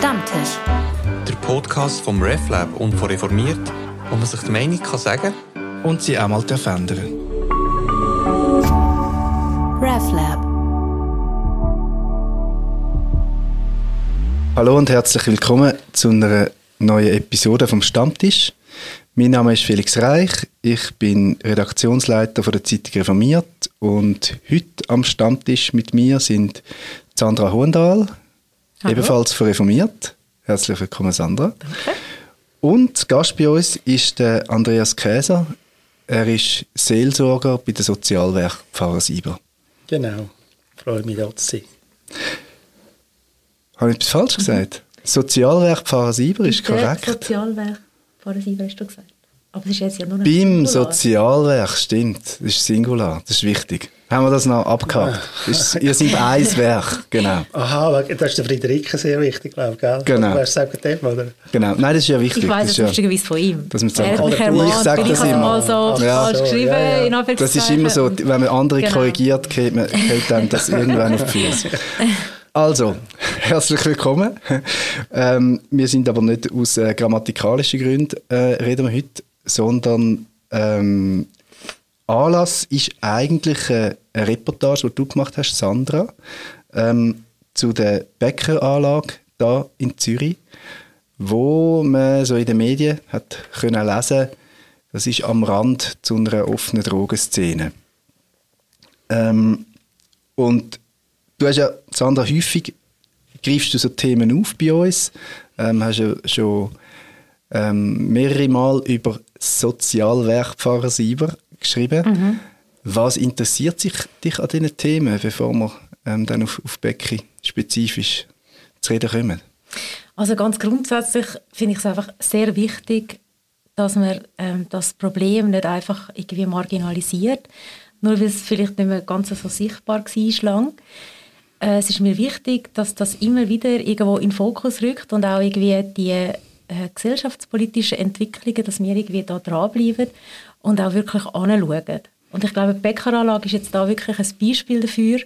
Stammtisch. Der Podcast vom RefLab und von Reformiert, wo man sich die Meinung kann sagen und sie auch mal ändern RefLab. Hallo und herzlich willkommen zu einer neuen Episode vom Stammtisch. Mein Name ist Felix Reich, ich bin Redaktionsleiter von der Zeitung Reformiert und heute am Stammtisch mit mir sind Sandra Hohendahl, Hallo. ebenfalls von Reformiert. Herzlich willkommen, Sandra. Danke. Und Gast bei uns ist der Andreas Käser. Er ist Seelsorger bei der Sozialwerk Pfarrer Sieber. Genau, freue mich, da zu sein. Habe ich etwas falsch gesagt? Sozialwerk Pfarrer Sieber ist korrekt. Sozialwerk Pfarrer Sieber hast du gesagt. Aber es ist jetzt ja nur ein Beim Sozialwerk, stimmt. Das ist Singular, das ist wichtig. Haben wir das noch abgehakt? Ist, ihr seid ein Werk, genau. Aha, das ist der Friederike sehr wichtig, glaube ich, gell? Genau. Weißt du dem, oder? Genau, nein, das ist ja wichtig. Ich weiss es ja, lustigerweise von ihm. Dass man ermahnt, ich sage das immer. mal so ja. geschrieben, ja, ja. in Das ist immer so, wenn man andere genau. korrigiert, geht man, hält einem das irgendwann auf die Füße. Also, herzlich willkommen. Ähm, wir sind aber nicht aus äh, grammatikalischen Gründen äh, reden wir heute, sondern ähm, Anlass ist eigentlich eine, Reportage, die du gemacht hast, Sandra, ähm, zu der Bäckeranlage da in Zürich, wo man so in den Medien hat können lesen, das ist am Rand zu einer offenen Drogenszene. Ähm, und du hast ja, Sandra, häufig greifst du so Themen auf bei uns, ähm, hast ja schon ähm, mehrere Mal über Sozialwerkpfarrer Sieber geschrieben. Mhm. Was interessiert sich dich an diesen Themen, bevor wir ähm, dann auf, auf Becky spezifisch zu reden kommen? Also ganz grundsätzlich finde ich es einfach sehr wichtig, dass man ähm, das Problem nicht einfach irgendwie marginalisiert, nur weil es vielleicht nicht mehr ganz so sichtbar war lang. Äh, es ist mir wichtig, dass das immer wieder irgendwo in den Fokus rückt und auch irgendwie die äh, gesellschaftspolitischen Entwicklungen, dass wir irgendwie da dranbleiben und auch wirklich anschauen. Und ich glaube, die Bäckeranlage ist jetzt da wirklich ein Beispiel dafür.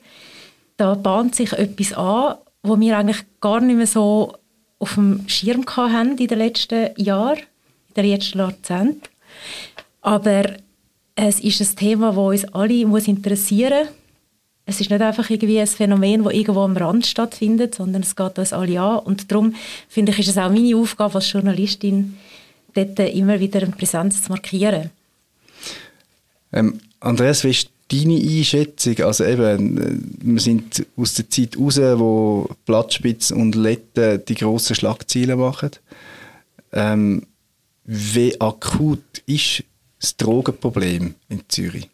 Da bahnt sich etwas an, wo wir eigentlich gar nicht mehr so auf dem Schirm hatten in den letzten Jahren, in den letzten Jahrzehnten. Aber es ist ein Thema, das uns alle interessieren muss es ist nicht einfach irgendwie ein Phänomen, das irgendwo am Rand stattfindet, sondern es geht uns alle an. Und darum finde ich, ist es auch meine Aufgabe als Journalistin, dort immer wieder eine Präsenz zu markieren. Ähm, Andreas, wie ist deine Einschätzung? Also eben, äh, wir sind aus der Zeit raus, wo Platzspitz und Letten die grossen Schlagzeilen machen. Ähm, wie akut ist das Drogenproblem in Zürich?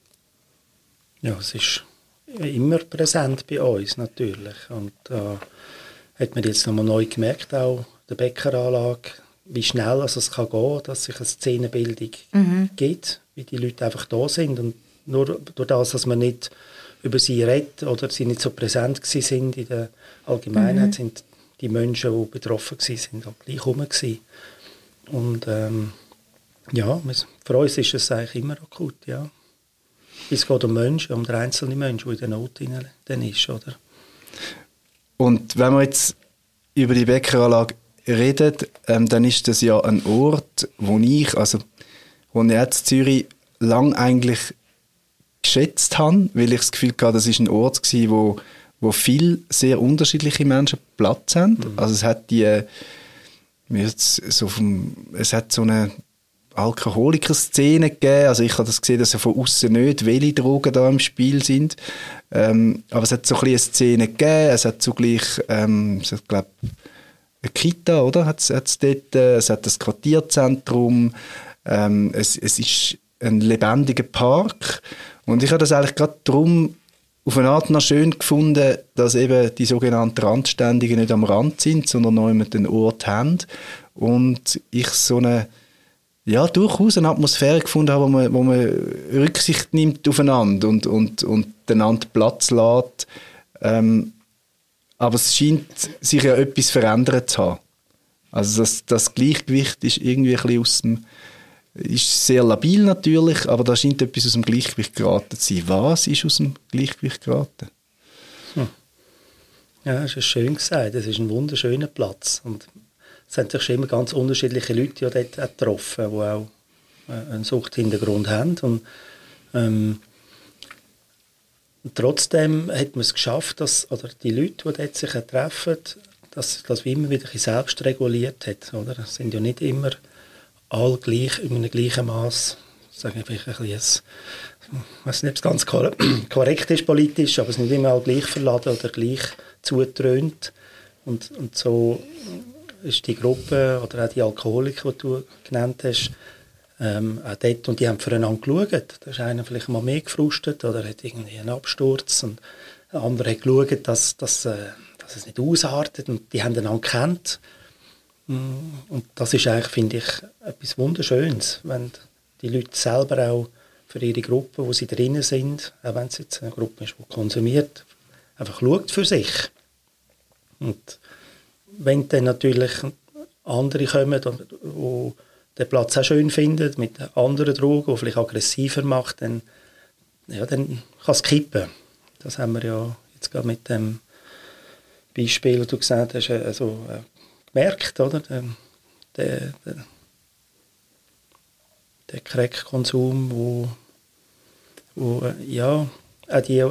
Ja, es ist immer präsent bei uns natürlich. Und da äh, hat man jetzt nochmal neu gemerkt, auch der Bäckeranlage, wie schnell also es kann gehen, dass sich eine Szenenbildung mhm. gibt, wie die Leute einfach da sind. Und nur durch das, dass man nicht über sie redet oder sie nicht so präsent sind in der Allgemeinheit, mhm. sind die Menschen, die betroffen sind, auch gleich herum Und ähm, ja, für uns ist es eigentlich immer akut, ja. Es geht um Menschen, um den einzelnen Menschen, der in der Not dann ist, oder? Und wenn wir jetzt über die Bäckeranlage reden, ähm, dann ist das ja ein Ort, wo ich, also wo ich jetzt Zürich lang eigentlich geschätzt habe, weil ich das Gefühl hatte, das ist ein Ort gewesen, wo, wo viel sehr unterschiedliche Menschen Platz haben. Mhm. Also es hat die, äh, so vom, es hat so eine Alkoholiker-Szene gegeben. Also ich habe das gesehen, dass ja von außen nicht welche Drogen da im Spiel sind. Ähm, aber es hat so ein eine Szene gegeben. Es hat zugleich, ähm, es hat, glaub, eine Kita, oder? Hat's, hat's dort, äh, es hat das Quartierzentrum. Ähm, es, es ist ein lebendiger Park. Und ich habe das eigentlich gerade darum auf eine Art noch schön gefunden, dass eben die sogenannten Randständigen nicht am Rand sind, sondern noch den Ort haben. Und ich so eine ja, durchaus eine Atmosphäre gefunden habe, wo man, wo man Rücksicht nimmt aufeinander und, und, und einander Platz lässt. Ähm, aber es scheint sich ja etwas verändert zu haben. Also das, das Gleichgewicht ist irgendwie ein bisschen aus dem, ist sehr labil natürlich, aber da scheint etwas aus dem Gleichgewicht geraten zu sein. Was ist aus dem Gleichgewicht geraten? Hm. Ja, das ist schön gesagt. Es ist ein wunderschöner Platz. Und es sind natürlich schon immer ganz unterschiedliche Leute die dort getroffen, die auch äh, einen Suchthintergrund haben. Und, ähm, trotzdem hat man es geschafft, dass oder die Leute, die dort sich treffen, dass das immer wieder selbst reguliert hat. Oder? Es sind ja nicht immer alle gleich, in einem gleichen Maß, wir vielleicht ein bisschen, ich weiß nicht, ob es ganz korrekt ist politisch, aber es ist nicht immer alle gleich verladen oder gleich zutrönt. Und, und so ist die Gruppe oder auch die Alkoholiker, die du genannt hast, ähm, auch dort, und die haben füreinander geschaut. Da ist einer vielleicht mal mehr gefrustet oder hat irgendwie einen Absturz und der andere hat geschaut, dass, dass, äh, dass es nicht ausartet und die haben einander kennt. Mm, und das ist eigentlich, finde ich, etwas Wunderschönes, wenn die Leute selber auch für ihre Gruppe, wo sie drinnen sind, auch wenn es jetzt eine Gruppe ist, die konsumiert, einfach schaut für sich. Und wenn dann natürlich andere kommen, die den Platz auch schön finden, mit anderen Drogen, die vielleicht aggressiver macht, dann, ja, dann kann es kippen. Das haben wir ja jetzt gerade mit dem Beispiel, das du gesagt hast, also, äh, gemerkt, oder? Der, der, der, Crack-Konsum, wo, wo äh, ja, auch die,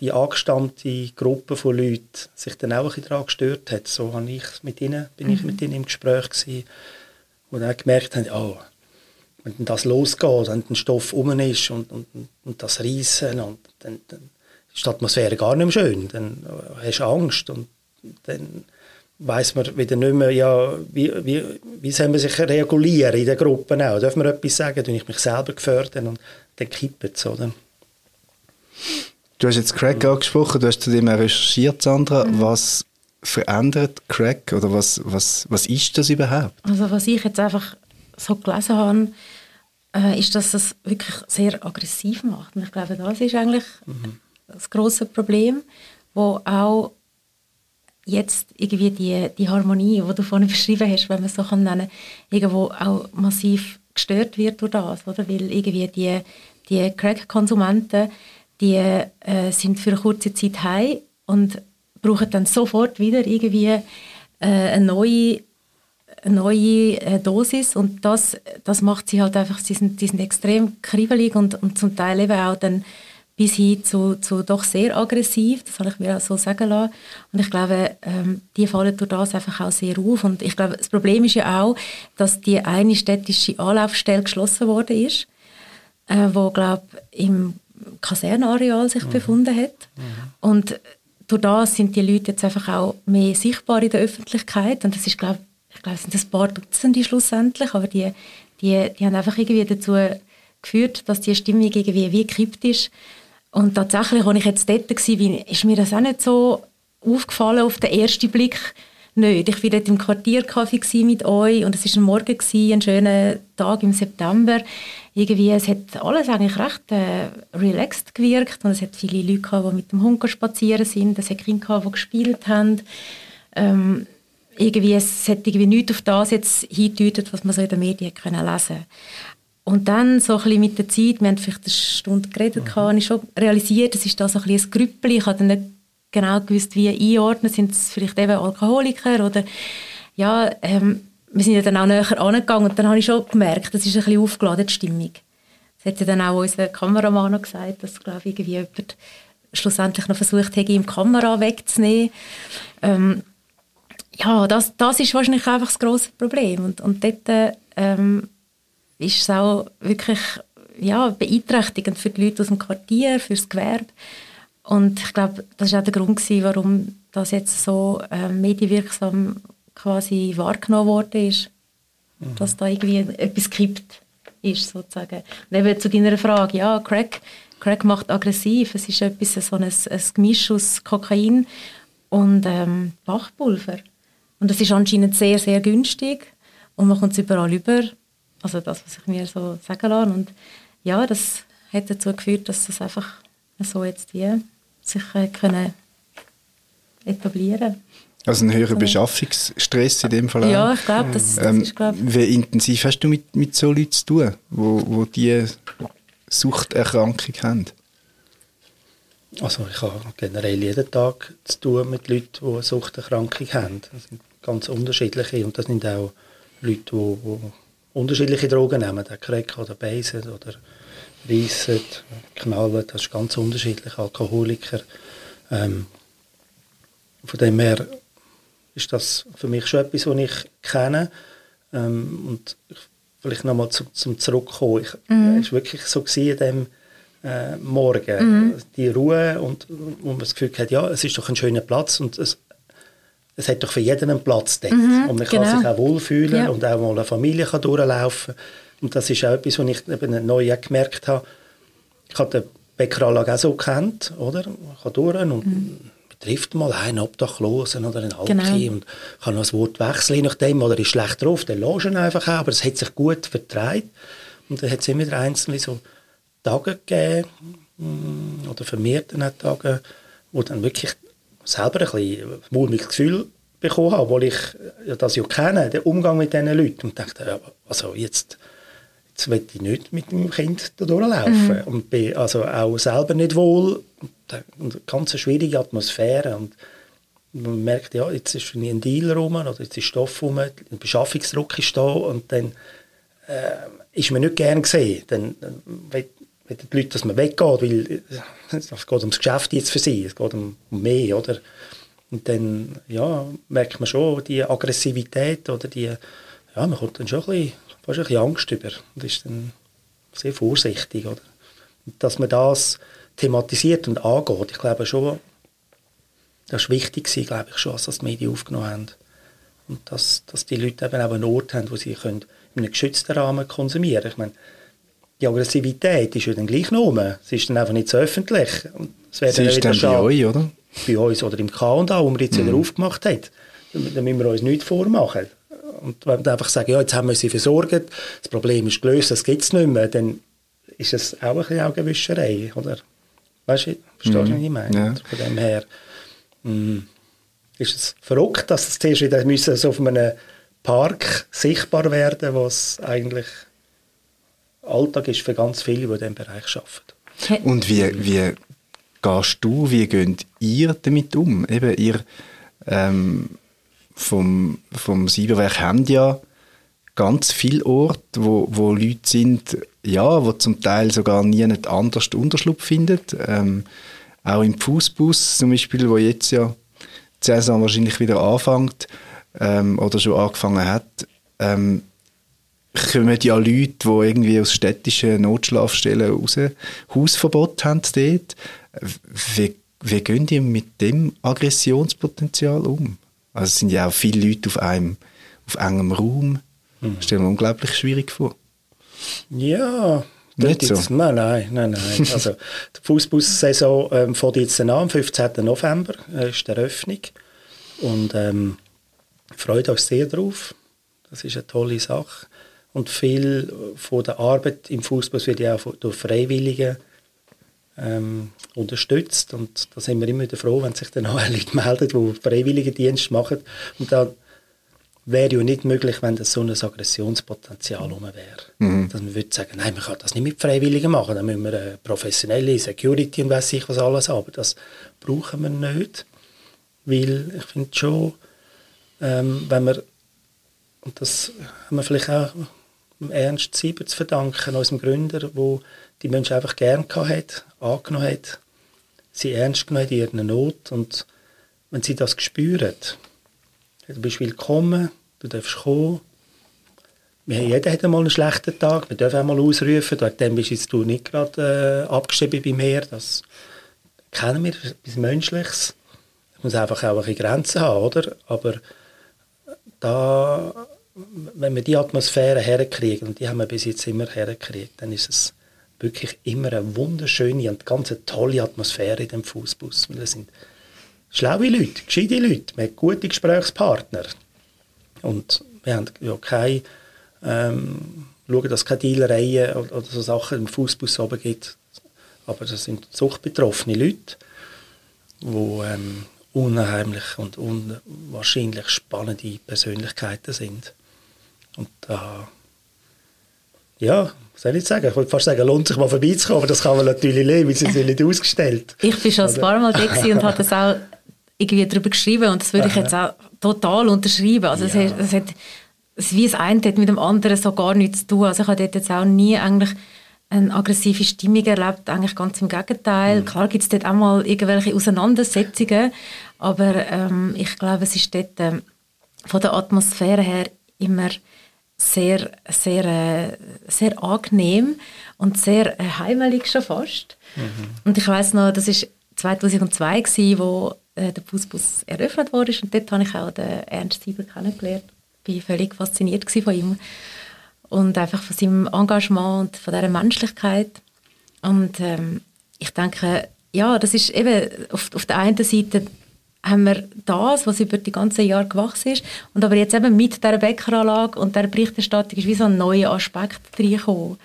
die angestammte Gruppe von Leuten sich dann auch ein bisschen daran gestört hat. So habe ich mit ihnen, bin mhm. ich mit ihnen im Gespräch gewesen, und dann gemerkt haben, oh, wenn das losgeht, wenn der Stoff um ist und, und, und das Reissen, und dann, dann ist die Atmosphäre gar nicht mehr schön. Dann hast du Angst und dann weiß man wieder nicht mehr, ja, wie, wie, wie soll man sich regulieren in den Gruppen auch. Darf man etwas sagen, wenn ich mich selber gefördert und dann kippt es, oder? Du hast jetzt Crack angesprochen, du hast zu dem recherchiert, Sandra. Mhm. Was verändert Crack oder was, was, was ist das überhaupt? Also was ich jetzt einfach so gelesen habe, äh, ist, dass es wirklich sehr aggressiv macht. Und ich glaube, das ist eigentlich mhm. das große Problem, wo auch jetzt irgendwie die, die Harmonie, die du vorhin beschrieben hast, wenn man es so kann nennen, irgendwo auch massiv gestört wird durch das, oder? Weil irgendwie die, die Crack-Konsumenten, die äh, sind für eine kurze Zeit heim und brauchen dann sofort wieder irgendwie äh, eine neue, eine neue äh, Dosis und das, das macht sie halt einfach, sie sind, die sind extrem kribbelig und, und zum Teil eben auch dann bis hin zu, zu doch sehr aggressiv, das habe ich mir auch so sagen lassen. Und ich glaube, ähm, die fallen durch das einfach auch sehr auf. Und ich glaube, das Problem ist ja auch, dass die eine städtische Anlaufstelle geschlossen worden ist, äh, wo, glaube im Kasernenareal sich mhm. befunden hat. Mhm. Und durch das sind die Leute jetzt einfach auch mehr sichtbar in der Öffentlichkeit und das ist, glaube ich, glaube, es sind ein paar Dutzende schlussendlich, aber die, die, die haben einfach irgendwie dazu geführt, dass die Stimmung irgendwie wie gekippt ist. Und tatsächlich, als ich jetzt dort war, ist mir das auch nicht so aufgefallen auf den ersten Blick nicht. Ich war dort im Quartiercafé mit euch und es war ein Morgen, ein schöner Tag im September irgendwie, es hat alles eigentlich recht äh, relaxed gewirkt und es hat viele Leute gehabt, die mit dem Hund spazieren sind, es hat Kinder gehabt, die gespielt haben. Ähm, irgendwie, es hat irgendwie nichts auf das jetzt hingedeutet, was man so in den Medien können lesen Und dann so ein bisschen mit der Zeit, wir haben vielleicht eine Stunde geredet, mhm. habe ich schon realisiert, es ist da so ein bisschen ein Grüppel, ich habe dann nicht genau gewusst, wie einordnen, sind es vielleicht eben Alkoholiker oder ja, ähm, wir sind ja dann auch näher angegangen und dann habe ich schon gemerkt, das ist ein bisschen aufgeladen, die Stimmung. Das hat ja dann auch unser Kameramann noch gesagt, dass, glaube ich, irgendwie jemand schlussendlich noch versucht hätte, ihm die Kamera wegzunehmen. Ähm, ja, das, das ist wahrscheinlich einfach das grosse Problem. Und, und dort ähm, ist es auch wirklich ja, beeinträchtigend für die Leute aus dem Quartier, für das Gewerbe. Und ich glaube, das war auch der Grund, gewesen, warum das jetzt so äh, medienwirksam quasi wahrgenommen worden ist, mhm. dass da irgendwie etwas kippt ist, sozusagen. Und eben zu deiner Frage, ja, Crack, Crack macht aggressiv, es ist etwas, so ein, ein Gemisch aus Kokain und ähm, Bachpulver. Und es ist anscheinend sehr, sehr günstig und man kommt es überall über. Also das, was ich mir so sagen lasse. Und ja, das hat dazu geführt, dass das einfach so jetzt wie sich äh, können etablieren also ein höherer Beschaffungsstress in dem Fall auch. Ja, ich glaube, das, das ähm, ist... Glaub... Wie intensiv hast du mit, mit so Leuten zu tun, wo, wo die Suchterkrankung haben? Also ich habe generell jeden Tag zu tun mit Leuten, die eine Suchterkrankung haben. Das sind ganz unterschiedliche und das sind auch Leute, die, die unterschiedliche Drogen nehmen, der Crack oder Beißen oder Reissen, Knallen, das ist ganz unterschiedlich, Alkoholiker. Ähm, von dem her ist das für mich schon etwas, was ich kenne. Ähm, und vielleicht nochmal zum, zum Zurückkommen. Ich, mhm. Es war wirklich so in dem äh, Morgen. Mhm. Die Ruhe und wo man das Gefühl hat, ja, es ist doch ein schöner Platz und es, es hat doch für jeden einen Platz dort. Mhm, und man genau. kann sich auch wohlfühlen ja. und auch mal eine Familie kann durchlaufen Und das ist auch etwas, was ich eben neu gemerkt habe. Ich habe den Bäckeranlage auch so kennt, oder? Ich kann durch und mhm. Trifft mal einen Obdachlosen oder einen Alki genau. und kann noch das Wort wechseln, nachdem, oder ist schlecht drauf, dann loschen einfach auch, aber es hat sich gut vertreibt. Und dann hat es immer wieder einzelne so Tage gegeben, mm, oder vermehrten Tage, wo dann wirklich selber ein bisschen ein mulmiges Gefühl bekommen habe, obwohl ich das ja kenne, den Umgang mit diesen Leuten. Und dachte, ja, also jetzt, jetzt will ich nicht mit dem Kind da durchlaufen. Mhm. Und bin also auch selber nicht wohl. Eine ganz schwierige Atmosphäre. Und man merkt, ja, jetzt ist ein Deal rum, oder jetzt ist Stoff rum, ein Beschaffungsdruck ist da. Und dann äh, ist man nicht gern gesehen. Dann, dann mit den Leuten, dass man weggeht, weil es geht ums Geschäft jetzt für sie, es geht um, mehr, oder? Und dann, ja, merkt man schon die Aggressivität oder die, ja, man kommt dann schon ein bisschen, fast ein bisschen Angst über und ist dann sehr vorsichtig, oder? Dass man das thematisiert und angeht, ich glaube schon, das ist wichtig gewesen, glaube ich schon, dass das die Medien aufgenommen haben. Und dass, dass die Leute eben auch einen Ort haben, wo sie können in einem geschützten Rahmen konsumieren können. Ich meine, die Aggressivität ist ja dann gleich nur. Es ist dann einfach nicht so öffentlich. Es Sie ist dann bei euch, oder? Bei uns oder im K&A, wo wir jetzt mhm. wieder aufgemacht haben. Da müssen wir uns nichts vormachen. Und wenn wir einfach sagen, ja, jetzt haben wir sie versorgt, das Problem ist gelöst, das gibt es nicht mehr, dann ist es auch ein bisschen Augenwischerei, oder? Weißt du, verstehst du, mhm. was ich meine? Ja. Von dem her mh, mm, ist es verrückt, dass es zuerst wieder müssen so auf einem Park sichtbar werden, was eigentlich Alltag ist für ganz viele, die in diesem Bereich arbeiten. Und wie, wie gehst du, wie geht ihr damit um? Eben, ihr ähm, vom, vom Cyberwerk habt ja ganz viele Orte, wo, wo Leute sind, ja, wo zum Teil sogar nie nicht anders Unterschlupf finden. Ähm, auch im Fußbus zum Beispiel, wo jetzt ja die Saison wahrscheinlich wieder anfängt ähm, oder schon angefangen hat, ähm, kommen ja Leute, die irgendwie aus städtischen Notschlafstellen raus Hausverbot haben dort. Wie, wie gehen die mit dem Aggressionspotenzial um? Also es sind ja auch viele Leute auf einem auf engem Raum. Mhm. Stellen wir unglaublich schwierig vor. Ja, nicht so? Jetzt, nein, nein, nein, nein. also die Fußballsaison ähm, fängt jetzt an, am 15. November äh, ist die Eröffnung und ähm, freut uns sehr drauf. Das ist eine tolle Sache. Und viel von der Arbeit im Fußball wird ja auch durch Freiwillige ähm, unterstützt. Und da sind wir immer wieder froh, wenn sich dann auch Leute melden, die Freiwilligendienst machen. Und dann wäre ja nicht möglich, wenn das so ein Aggressionspotenzial rum wäre. Mhm. Dass man würde sagen, nein, man kann das nicht mit Freiwilligen machen, dann müssen wir eine professionelle Security und weiß ich was alles haben. Aber das brauchen wir nicht, weil ich finde schon, ähm, wenn wir, und das haben wir vielleicht auch Ernst Sieber zu verdanken, unserem Gründer, wo die Menschen einfach gern hat, angenommen hat, sie ernst genommen hat in ihrer Not und wenn sie das spüren, du bist willkommen, du darfst kommen, wir, jeder hat einmal einen schlechten Tag, wir dürfen einmal ausrufen, dann bist jetzt du nicht gerade äh, abgeschrieben bei mir, das kennen wir, etwas Menschliches. Es muss einfach auch ein Grenzen haben, oder? Aber da wenn wir die Atmosphäre herkriegen, und die haben wir bis jetzt immer hergekriegt, dann ist es wirklich immer eine wunderschöne und ganz tolle Atmosphäre in dem Fußbus. Wir sind schlaue Leute, gescheite Leute, wir haben gute Gesprächspartner. Und wir haben ja keine, ähm, schauen, dass es keine Dealereien oder, so Sachen im Fußbus oben gibt. Aber das sind suchtbetroffene Leute, die ähm, unheimlich und unwahrscheinlich spannende Persönlichkeiten sind. Und da ja, was soll ich sagen? Ich wollte fast sagen, lohnt sich mal vorbeizukommen, aber das kann man natürlich nicht, weil sie sind nicht ausgestellt. Ich bin schon ein paar Mal da und habe das auch irgendwie darüber geschrieben und das würde ich jetzt auch total unterschreiben. Also ja. es, hat, es hat es, wie das eine hat mit dem anderen so gar nichts zu tun. Also ich habe dort jetzt auch nie eigentlich eine aggressive Stimmung erlebt, eigentlich ganz im Gegenteil. Mhm. Klar gibt es dort auch mal irgendwelche Auseinandersetzungen, aber ähm, ich glaube, es ist dort ähm, von der Atmosphäre her immer sehr, sehr, äh, sehr angenehm und sehr äh, heimelig schon fast. Mhm. Und ich weiß noch, das ist 2002 gewesen, wo äh, der Fußbus eröffnet wurde und dort habe ich auch den Ernst Sieber kennengelernt. Ich war völlig fasziniert von ihm und einfach von seinem Engagement und von dieser Menschlichkeit. Und ähm, ich denke, ja, das ist eben auf, auf der einen Seite haben wir das, was über die ganzen Jahre gewachsen ist. Und aber jetzt eben mit dieser Bäckeranlage und der Berichterstattung ist wie so ein neuer Aspekt reingekommen.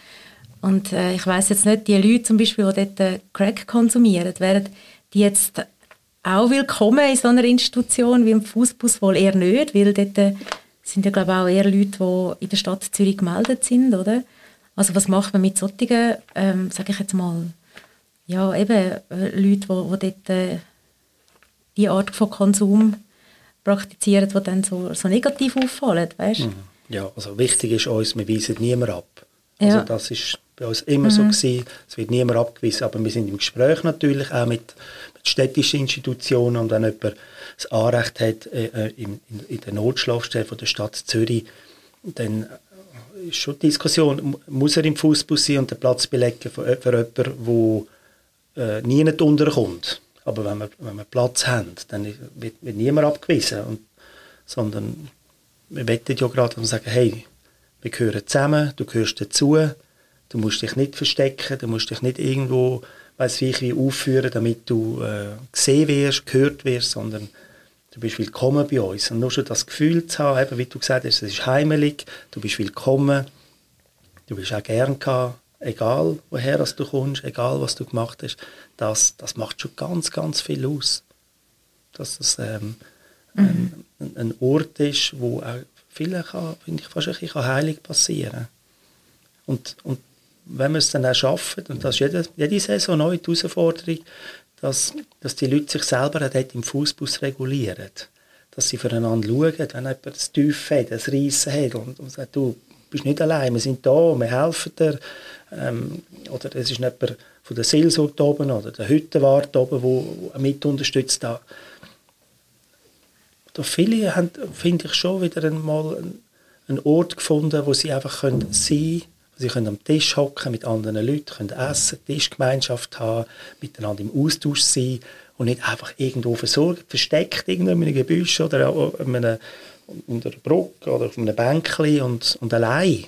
Und äh, ich weiß jetzt nicht, die Leute zum Beispiel, die dort äh, Crack konsumieren, wären die jetzt auch willkommen in so einer Institution wie im Fußbus wohl eher nicht, weil dort äh, sind ja glaube ich auch eher Leute, die in der Stadt Zürich gemeldet sind, oder? Also was macht man mit solchen, ähm, sage ich jetzt mal, ja eben äh, Leute, die, die dort äh, die Art von Konsum praktizieren, die dann so, so negativ auffallen, weißt? Mhm. Ja, also wichtig ist uns, wir weisen niemand ab. Also ja. das ist bei uns immer mhm. so gewesen. Es wird niemand abgewiesen, aber wir sind im Gespräch natürlich auch mit, mit städtischen Institutionen und wenn jemand das Anrecht hat äh, äh in, in, der Notschlafstelle von der Stadt Zürich, dann ist schon die Diskussion, muss er im Fußbus sein und den Platz belegen für, für jemanden, der äh, nie nicht unterkommt. Aber wenn wir, wenn wir Platz haben, dann wird, wird niemand abgewiesen. Und, sondern wir wettet ja gerade und sagen, hey, wir gehören zusammen, du gehörst dazu, du musst dich nicht verstecken, du musst dich nicht irgendwo, weiß wie, wie aufführen, damit du äh, gesehen wirst, gehört wirst, sondern du bist willkommen bei uns. Und nur schon das Gefühl zu haben, eben, wie du gesagt hast, es ist heimelig, du bist willkommen, du bist auch gern gehabt, egal woher du kommst, egal was du gemacht hast, das, das macht schon ganz, ganz viel aus. Dass es ähm, mhm. ein, ein, Ort ist, wo auch viele kann, finde ich, fast ein bisschen heilig passieren und, und wenn wir es dann auch schaffen, und das ist jede, jede Saison neu die Herausforderung, dass, dass die Leute sich selber dort im Fußbus regulieren. Dass sie füreinander schauen, wenn jemand das Tief hat, das Reissen hat und, und sagt, du bist nicht allein, wir sind da, wir helfen dir, ähm, oder es ist jemand von der Seelsorge oben oder der Hüttenwart oben, der mit unterstützt. Da, da viele haben, finde ich, schon wieder einmal einen Ort gefunden, wo sie einfach können sein können, Sie können am Tisch hocken mit anderen Leuten, können essen, Tischgemeinschaft haben, miteinander im Austausch sein und nicht einfach irgendwo versorgt, versteckt irgendwo in einem Gebüsch oder einem, unter einer Brücke oder auf einem Bänkchen und, und allein.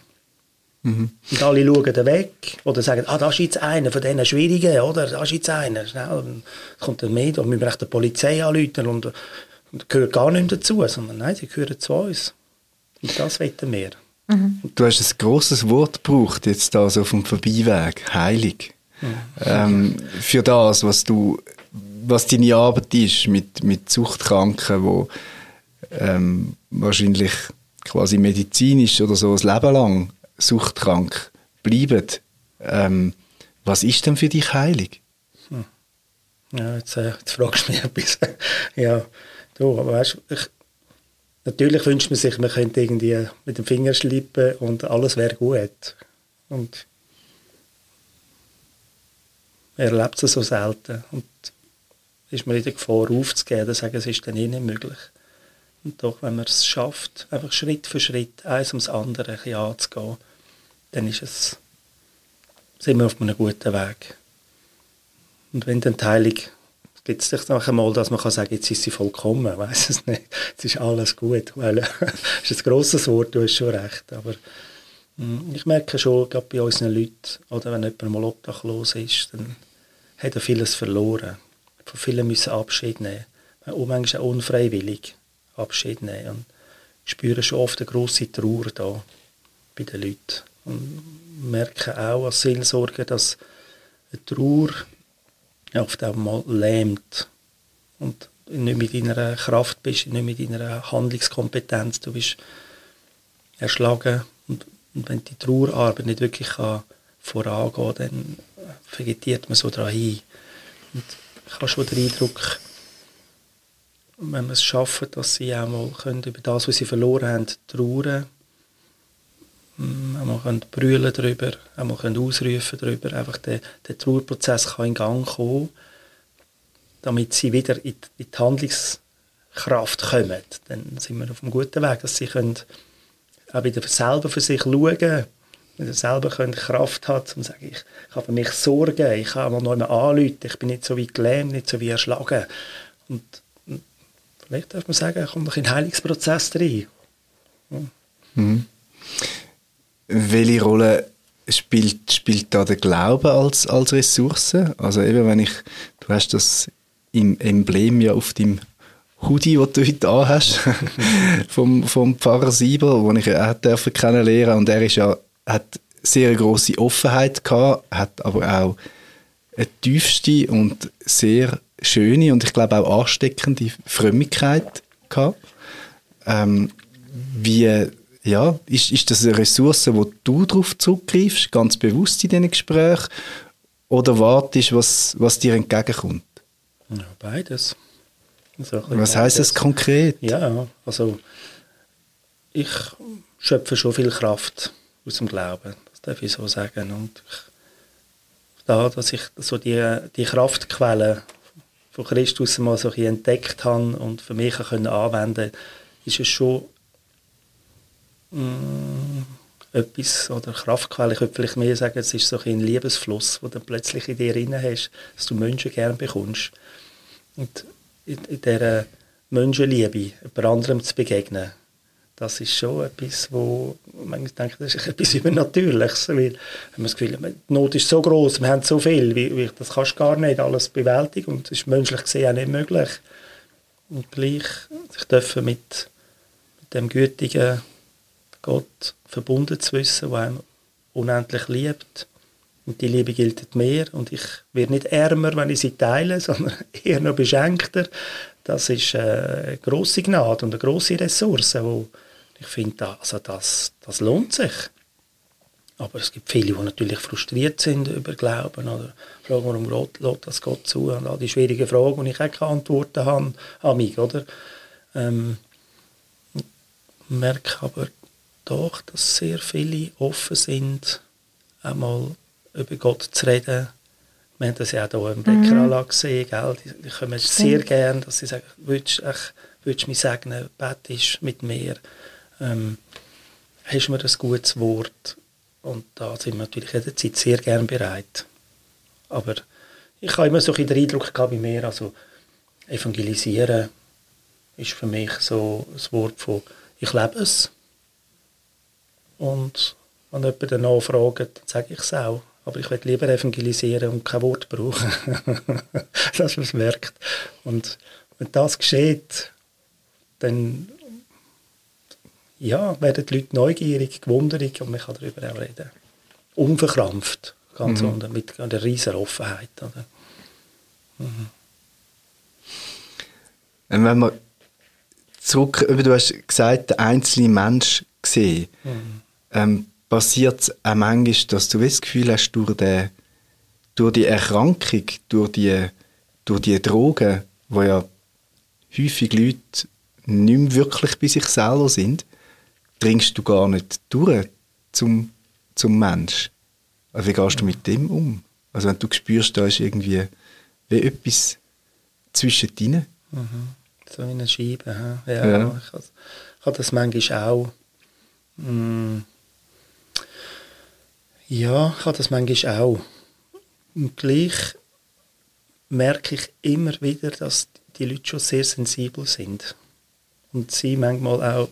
Mhm. Und alle schauen da weg oder sagen, ah, das ist jetzt einer von diesen Schwierigen, oder? Das ist jetzt einer. Schnell, dann kommt dann mehr, da müssen wir die Polizei anrufen und, und gehört gar nicht dazu, sondern nein, sie gehören zu uns. Und das wollen wir. Mhm. Du hast ein grosses Wort gebraucht, jetzt da so auf dem Vorbeiweg, heilig. Mhm. Ähm, für das, was du, was deine Arbeit ist mit, mit Suchtkranken, wo ähm, wahrscheinlich quasi medizinisch oder so ein Leben lang suchtkrank bleiben. Ähm, was ist denn für dich heilig? Hm. Ja, jetzt, äh, jetzt fragst du mich etwas. ja, du, weißt, ich, natürlich wünscht man sich, man könnte irgendwie mit dem Finger schlippen und alles wäre gut. Und man erlebt es so selten. Und ist man in der Gefahr aufzugehen, dann sagen, es ist dann eh nicht möglich. Und doch, wenn man es schafft, einfach Schritt für Schritt, eins ums andere ein anzugehen, dann ist es, sind wir auf einem guten Weg. Und wenn dann die Heilung, gibt es sich noch einmal, dass man kann sagen, jetzt ist sie vollkommen, weiß es nicht, jetzt ist alles gut, weil das ist ein grosses Wort, du hast schon recht, aber hm, ich merke schon, gerade bei unseren Leuten, oder wenn jemand mal obdachlos ist, dann hat er vieles verloren. Von vielen müssen Abschied nehmen. Und manchmal auch unfreiwillig. Abschied nehmen. Und spüre schon oft eine grosse Trauer da bei den Leuten. Und merke auch als Seelsorger, dass eine Trauer oft auch mal lähmt. Und nicht mit deiner Kraft bist, nicht mit deiner Handlungskompetenz. Du bist erschlagen und Und wenn die Trauerarbeit nicht wirklich kann vorangehen kann, dann vegetiert man so daran hin. Und ich habe schon den Eindruck, wenn wir es schaffen, dass sie auch mal können über das, was sie verloren haben, trauern einmal können brüllen darüber, einmal können ausrufen darüber, einfach der, der Trauerprozess kann in Gang kommen, damit sie wieder in die, in die Handlungskraft kommen. Dann sind wir auf einem guten Weg, dass sie können auch wieder selber für sich schauen können, sie selber können Kraft hat und sagen, ich, ich habe für mich Sorgen, ich kann mal einmal anrufen, ich bin nicht so wie gelähmt, nicht so wie erschlagen. Und vielleicht darf man sagen, kommt in den Heilungsprozess rein. Ja. Mhm. Welche Rolle spielt, spielt da der Glaube als, als Ressource? Also eben, wenn ich, du hast das im Emblem ja auf dem Hoodie, den du heute an hast, vom, vom Pfarrer Sieber, den ich auch dürfen kennenlernen und er ist ja, hat sehr große Offenheit gehabt, hat aber auch eine tiefste und sehr schöne und ich glaube auch ansteckende Frömmigkeit gehabt. Ähm, wie, ja, ist, ist das eine Ressource, wo du darauf zurückgreifst, ganz bewusst in diesen Gesprächen, oder wartest, was, was dir entgegenkommt? Ja, beides. Also was heißt das konkret? Ja, also ich schöpfe schon viel Kraft aus dem Glauben, das darf ich so sagen. Und ich, da, dass ich so die, die Kraftquelle von Christus mal so ein entdeckt habe und für mich können anwenden ist es schon mm, etwas, oder Kraftquelle, ich würde vielleicht mehr sagen, es ist so ein Liebesfluss, wo du plötzlich in dir drin hast, dass du Menschen gerne bekommst. Und in, in dieser Menschenliebe jemand anderem zu begegnen, das ist schon etwas, wo man denkt, das ist etwas Übernatürliches, weil man das Gefühl die Not ist so groß, wir haben so viel, wie, wie, das kannst du gar nicht alles bewältigen und das ist menschlich gesehen auch nicht möglich. Und gleich sich dürfen mit, mit dem gütigen Gott verbunden zu wissen, der einem unendlich liebt, und die Liebe gilt mehr und ich werde nicht ärmer, wenn ich sie teile, sondern eher noch beschenkter. Das ist eine grosse Gnade und eine grosse Ressource, wo ich finde, also das, das lohnt sich. Aber es gibt viele, die natürlich frustriert sind über Glauben oder fragen, warum Gott, lässt das Gott zu und all die schwierigen Fragen, die ich auch keine Antworten habe an mich, oder? Ähm, ich merke aber doch, dass sehr viele offen sind, einmal über Gott zu reden. Wir haben das ja auch hier im Bäckeranlage mhm. gesehen, gell? Die, die kommen sehr gerne, dass sie sagen, willst du mich segnen, betest mit mir, ähm, hast du mir ein gutes Wort? Und da sind wir natürlich jederzeit sehr gerne bereit. Aber ich habe immer so ein den Eindruck gehabt bei mir, also evangelisieren ist für mich so das Wort von ich lebe es. Und wenn jemand danach fragt, dann sage ich es auch. Aber ich werde lieber evangelisieren und kein Wort brauchen. dass man es merkt. Und wenn das geschieht, dann ja, werden die Leute neugierig, gewunderig und man kann darüber auch reden. Unverkrampft, ganz mhm. unter, mit einer riesen Offenheit. Oder? Mhm. Wenn man zurück, du hast gesagt, der einzelne Mensch gesehen, mhm. Ähm, passiert es auch manchmal, dass du das Gefühl hast, durch die, durch die Erkrankung, durch die, durch die Drogen, wo ja häufig Leute nicht mehr wirklich bei sich selber sind, dringst du gar nicht durch zum, zum Mensch. Also wie gehst du mit dem um? Also wenn du spürst, da ist irgendwie wie etwas zwischen dir. Mhm. So wie eine Scheibe. Ja, ja. Ich, habe das manchmal auch. Mm, ja, ich habe das manchmal auch. Und gleich merke ich immer wieder, dass die Leute schon sehr sensibel sind. Und sie manchmal auch...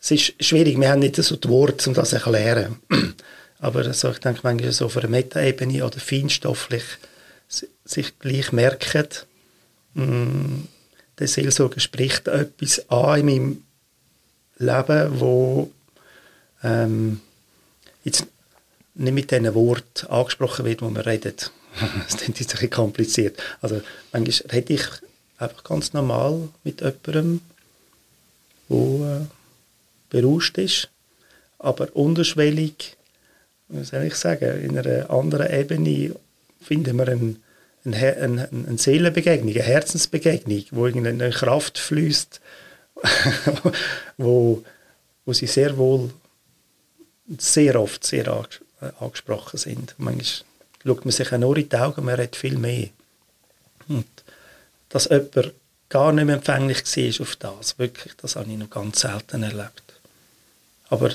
Es ist schwierig, wir haben nicht so die Worte, um das zu erklären. Aber also ich denke manchmal so auf einer Metaebene oder feinstofflich sich gleich merken, mm, der Seelsorger spricht etwas an in meinem Leben, wo ähm, jetzt nicht mit diesen Worten angesprochen wird, wo man redet. das ist ein bisschen kompliziert. Also manchmal rede ich einfach ganz normal mit jemandem, der äh, berauscht ist. aber unterschwellig, wie soll ich sagen, in einer anderen Ebene finden wir ein, ein, ein, eine Seelenbegegnung, eine Herzensbegegnung, wo irgendeine Kraft fließt, wo, wo sie sehr wohl sehr oft sehr äh, angesprochen sind. Manchmal schaut man sich auch nur in die Augen, man redet viel mehr. Und dass jemand gar nicht mehr empfänglich war auf das, wirklich, das habe ich noch ganz selten erlebt. Aber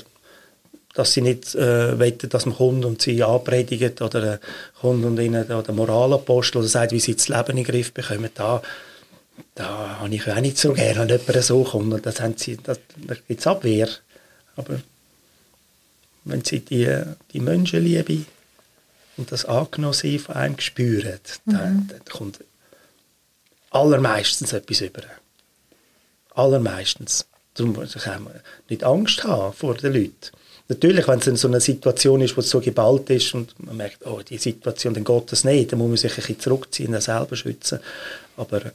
dass sie nicht äh, wollen, dass man kommt und sie anpredigt oder äh, kommt und ihnen der Moralapostel oder sagt, wie sie das Leben in den Griff bekommen, da, da habe ich auch nicht so gerne, wenn jemand so kommt. Und das haben sie, das, da gibt es Abwehr. Aber wenn sie die, die Menschenliebe und das Angenommensein von einem spüren, mhm. dann, dann kommt allermeistens etwas über. Allermeistens. Darum kann man nicht Angst haben vor den Leuten. Natürlich, wenn es in so einer Situation ist, wo es so geballt ist und man merkt, oh, die Situation, dann geht das nicht, dann muss man sich ein bisschen zurückziehen, selber schützen. Aber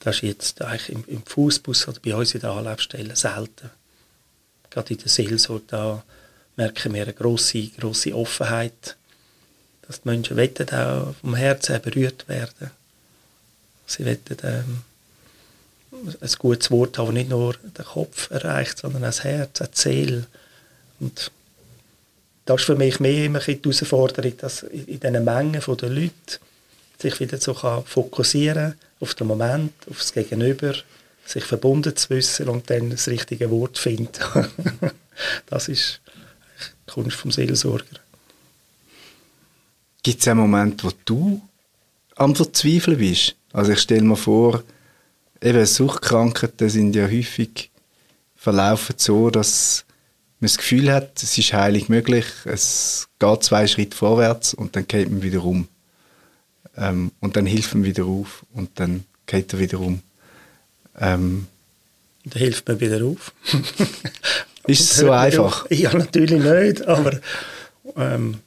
das ist jetzt eigentlich im, im Fußbus oder bei uns in der Anlaufstelle selten. Gerade in der Seelsorge, da merken wir eine grosse, grosse Offenheit, dass die Menschen wollen auch vom Herzen berührt werden. Sie wollen ähm, ein gutes Wort haben, das nicht nur den Kopf erreicht, sondern das Herz, die Seele. Und das ist für mich mehr immer die Herausforderung, dass in diesen Mengen der Leute sich wieder so kann auf den Moment, auf das Gegenüber, sich verbunden zu wissen und dann das richtige Wort finden. das ist die Kunst vom Seelsorger. Gibt es einen Moment, wo du am Verzweifeln bist? Also ich stelle mir vor, eben Suchtkrankheiten sind ja häufig verlaufen so, dass man das Gefühl hat, es ist heilig möglich, es geht zwei Schritte vorwärts und dann geht man wieder um. Ähm, und dann hilft man wieder auf und dann geht er wieder um. Ähm, dann hilft man wieder auf. ist es so einfach? Auf. Ja, natürlich nicht, aber ähm,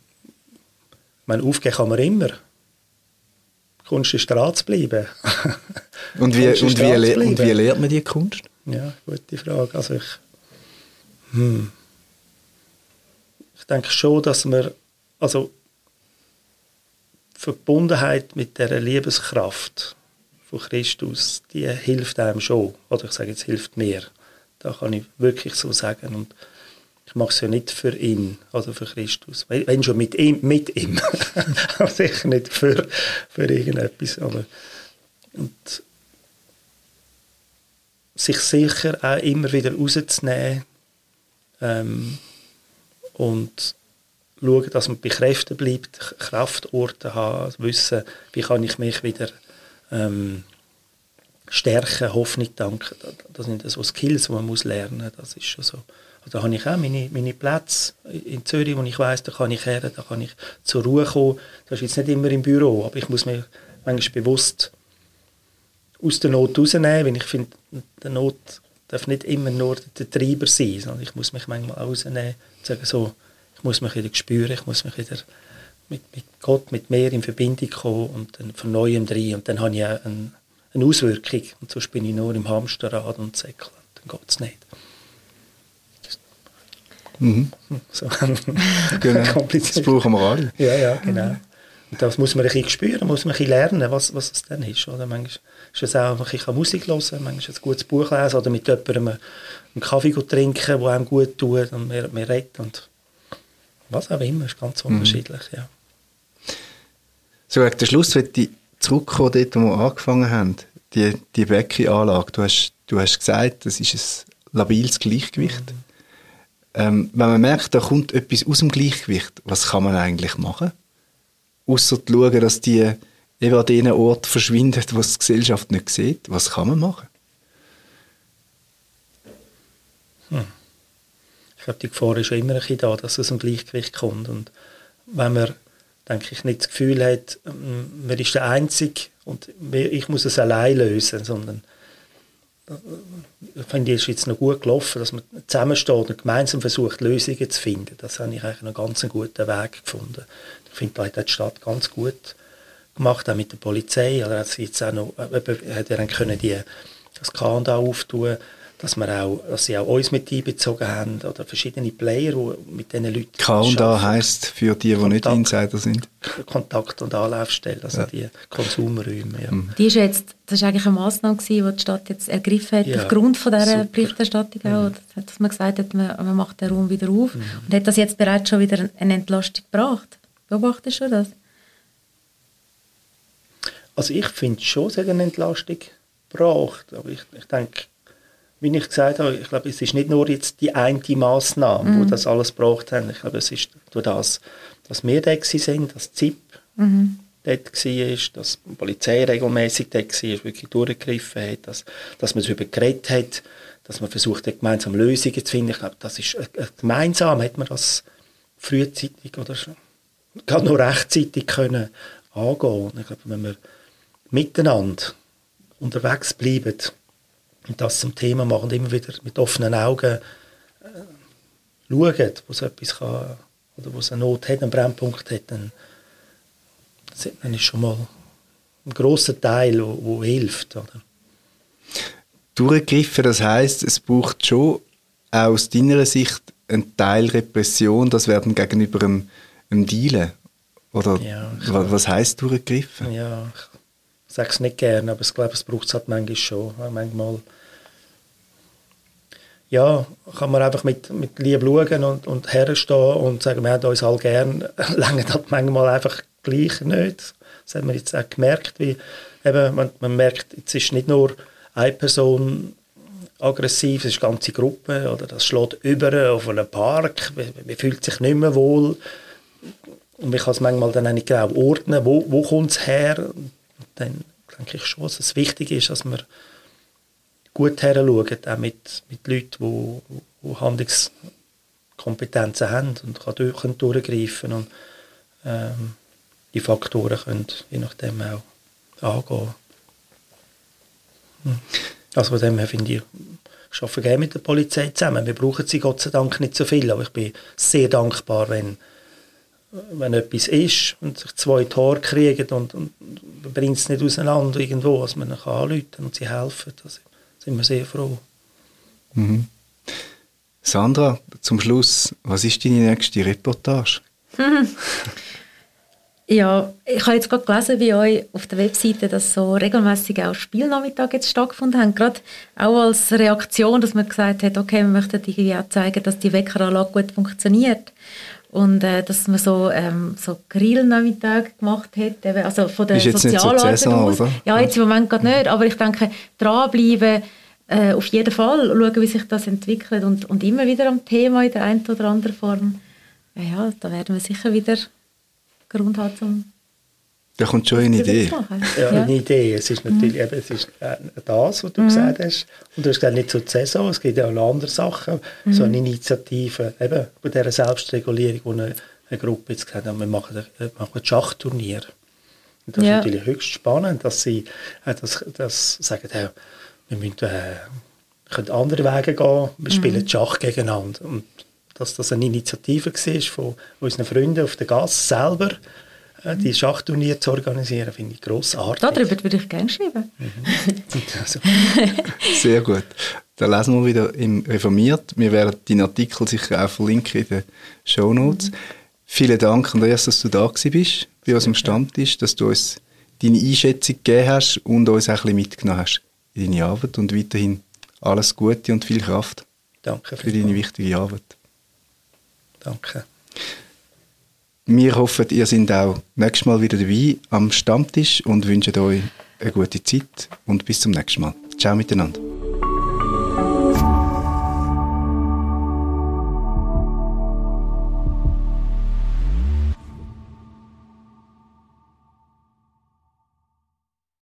mein aufgeben kann man immer. Kunst ist dran zu bleiben. und, wie, und, wie, und wie lernt man die Kunst? Ja, gute Frage. Also ich, hm. ich denke schon, dass man, also Verbundenheit mit der Liebeskraft von Christus, die hilft einem schon. Oder ich sage jetzt, hilft mir. Da kann ich wirklich so sagen. Und ich mache es ja nicht für ihn oder für Christus. Wenn schon mit ihm, mit ihm. sicher nicht für, für irgendetwas. Aber, und sich sicher auch immer wieder rauszunehmen ähm, und schauen, dass man bei Kräften bleibt, Kraftorte haben, wissen, wie kann ich mich wieder ähm, stärken, Hoffnung danken. Das sind so Skills, die man muss lernen muss. Das ist schon so. Da habe ich auch meine, meine Plätze in Zürich, wo ich weiß, da kann ich her, da kann ich zur Ruhe kommen. Das ist jetzt nicht immer im Büro, aber ich muss mir manchmal bewusst aus der Not rausnehmen, weil ich finde, der Not darf nicht immer nur der Treiber sein, sondern ich muss mich manchmal auch rausnehmen und sagen, so, ich muss mich wieder spüren, ich muss mich wieder mit, mit Gott, mit mir in Verbindung kommen und dann von Neuem drin und dann habe ich auch eine, eine Auswirkung und sonst bin ich nur im Hamsterrad und säckeln, dann geht es nicht. Mhm. So. genau. Das brauchen wir alle. Ja, ja, genau. Und das muss man ein bisschen spüren, muss man ein bisschen lernen, was, was es dann ist. Oder? Manchmal ist es auch, ich kann Musik hören, manchmal ein gutes Buch lesen oder mit jemandem einen Kaffee trinken, der einem gut tut und wir reden und was auch immer, ist ganz mhm. unterschiedlich, ja. So, gegen den Schluss möchte ich zurückkommen, dort, wo wir angefangen haben, die, die Beckenanlage. Du hast, du hast gesagt, das ist ein labiles Gleichgewicht. Ähm, wenn man merkt, da kommt etwas aus dem Gleichgewicht, was kann man eigentlich machen? Außer zu schauen, dass die eben an den Ort verschwindet, was die Gesellschaft nicht sieht. Was kann man machen? Hm. Ich glaube, die Gefahr ist immer ein bisschen da, dass es aus dem Gleichgewicht kommt. Und wenn man, denke ich, nicht das Gefühl hat, ähm, man ist der Einzige und ich muss es allein lösen, sondern ich finde, es ist jetzt noch gut gelaufen, dass man zusammensteht und gemeinsam versucht, Lösungen zu finden. Das habe ich eigentlich einen ganz guten Weg gefunden. Ich finde, da hat die Stadt ganz gut gemacht, auch mit der Polizei. Oder hat jetzt auch noch, äh, hat er können die, das Kahn da auftun, dass, wir auch, dass sie auch uns mit einbezogen haben oder verschiedene Player, die mit diesen Leuten K&A heisst für die, die Kontakt, nicht Insider sind? Kontakt- und Anlaufstellen, also ja. die Konsumräume. Ja. Mhm. Die ist jetzt, das ist eigentlich eine Massnahme gewesen, die die Stadt jetzt ergriffen hat, ja. aufgrund von dieser Super. Berichterstattung auch, mhm. dass man gesagt hat, man, man macht den Raum wieder auf mhm. und hat das jetzt bereits schon wieder eine Entlastung gebracht. Beobachtest du das? Also ich finde schon, es hat eine Entlastung gebracht, aber ich, ich denke, wie ich gesagt habe, ich glaube, es ist nicht nur jetzt die eine Maßnahme, mhm. wo das alles gebraucht haben. Ich glaube, es ist durch das, dass wir da sind, dass ZIP mhm. dort war, dass die Polizei regelmäßig dort war, wirklich durchgegriffen hat, dass, dass man darüber geredet hat, dass man versucht hat, gemeinsam Lösungen zu finden. Ich glaube, das ist, äh, äh, gemeinsam hat man das frühzeitig oder schon, gerade noch rechtzeitig können angehen. Ich glaube, wenn wir miteinander unterwegs bleiben, und das zum Thema machen und immer wieder mit offenen Augen äh, schauen, wo es etwas kann, oder wo es eine Not hat, einen Brennpunkt hat, dann man ist schon mal ein grosser Teil, wo, wo hilft. Oder? Durchgriffen, das heißt, es braucht schon aus deiner Sicht einen Teil Repression, das werden gegenüber einem, einem Dealen. Oder ja, was heißt durchgegriffen? Ja, ich sage es nicht gerne, aber ich glaube, es braucht es halt manchmal schon. Manchmal ja, kann man einfach mit, mit Liebe schauen und, und herstehen und sagen, wir haben uns alle gern, lange halt manchmal einfach gleich nicht. Das haben wir jetzt auch gemerkt, wie eben, man, man merkt, jetzt ist nicht nur eine Person aggressiv, es ist eine ganze Gruppe, oder das schlägt über auf einen Park, man, man fühlt sich nicht mehr wohl und man kann es manchmal dann auch nicht genau ordnen, wo, wo kommt es her. Dann denke ich schon, dass es wichtig ist, dass man gut heranschauen, auch mit, mit Leuten, die, die Handlungskompetenzen haben und können durchgreifen und ähm, die Faktoren können je nachdem auch angehen. Hm. Also von dem her finde ich, ich arbeite gerne mit der Polizei zusammen. Wir brauchen sie Gott sei Dank nicht so viel, aber ich bin sehr dankbar, wenn, wenn etwas ist und sich zwei Tore kriegen und, und bringt es nicht auseinander irgendwo, dass man kann anrufen und sie helfen. Also sind wir sehr froh. Mhm. Sandra, zum Schluss, was ist deine nächste Reportage? Ja, ich habe jetzt gerade gelesen bei euch auf der Webseite, dass so regelmäßig auch Spielnachmittage jetzt stattgefunden haben. Gerade auch als Reaktion, dass man gesagt hat, okay, wir möchten irgendwie auch zeigen, dass die Weckeranlage gut funktioniert. Und äh, dass man so, ähm, so Grillnachmittage gemacht hat, eben, also von der Sozialarbeit so aus. Oder? Ja, jetzt im Moment gerade nicht, aber ich denke, dranbleiben, äh, auf jeden Fall, schauen, wie sich das entwickelt und, und immer wieder am Thema in der einen oder anderen Form. Ja, da werden wir sicher wieder Grund haben, um da kommt schon eine Idee. Ja, eine Idee. Es ist natürlich mhm. eben, es ist äh, das, was du mhm. gesagt hast. Und du hast gesagt, nicht so die Saison, es gibt ja auch andere Sachen. Mhm. So eine Initiative, eben bei dieser Selbstregulierung, wo eine, eine Gruppe jetzt gesagt hat, wir machen, wir machen ein Schachturnier. Und das ja. ist natürlich höchst spannend, dass sie äh, das, das sagen, äh, wir müssen, äh, können andere Wege gehen, wir spielen mhm. Schach gegeneinander. Und dass das eine Initiative war von unseren Freunden auf der Gas selber, die Schachturnier zu organisieren, finde ich grossartig. Darüber würde ich gerne schreiben. Mhm. also. Sehr gut. Dann lesen wir wieder im Reformiert. Wir werden deinen Artikel sicher auch verlinken in den Show Notes. Mhm. Vielen Dank, Andreas, dass du da bist bei unserem Stammtisch, dass du uns deine Einschätzung gegeben hast und uns auch ein bisschen mitgenommen hast in deine Arbeit und weiterhin alles Gute und viel Kraft Danke für deine wichtige Arbeit. Danke. Wir hoffen, ihr seid auch nächstes Mal wieder dabei am Stammtisch und wünschen euch eine gute Zeit und bis zum nächsten Mal. Ciao miteinander.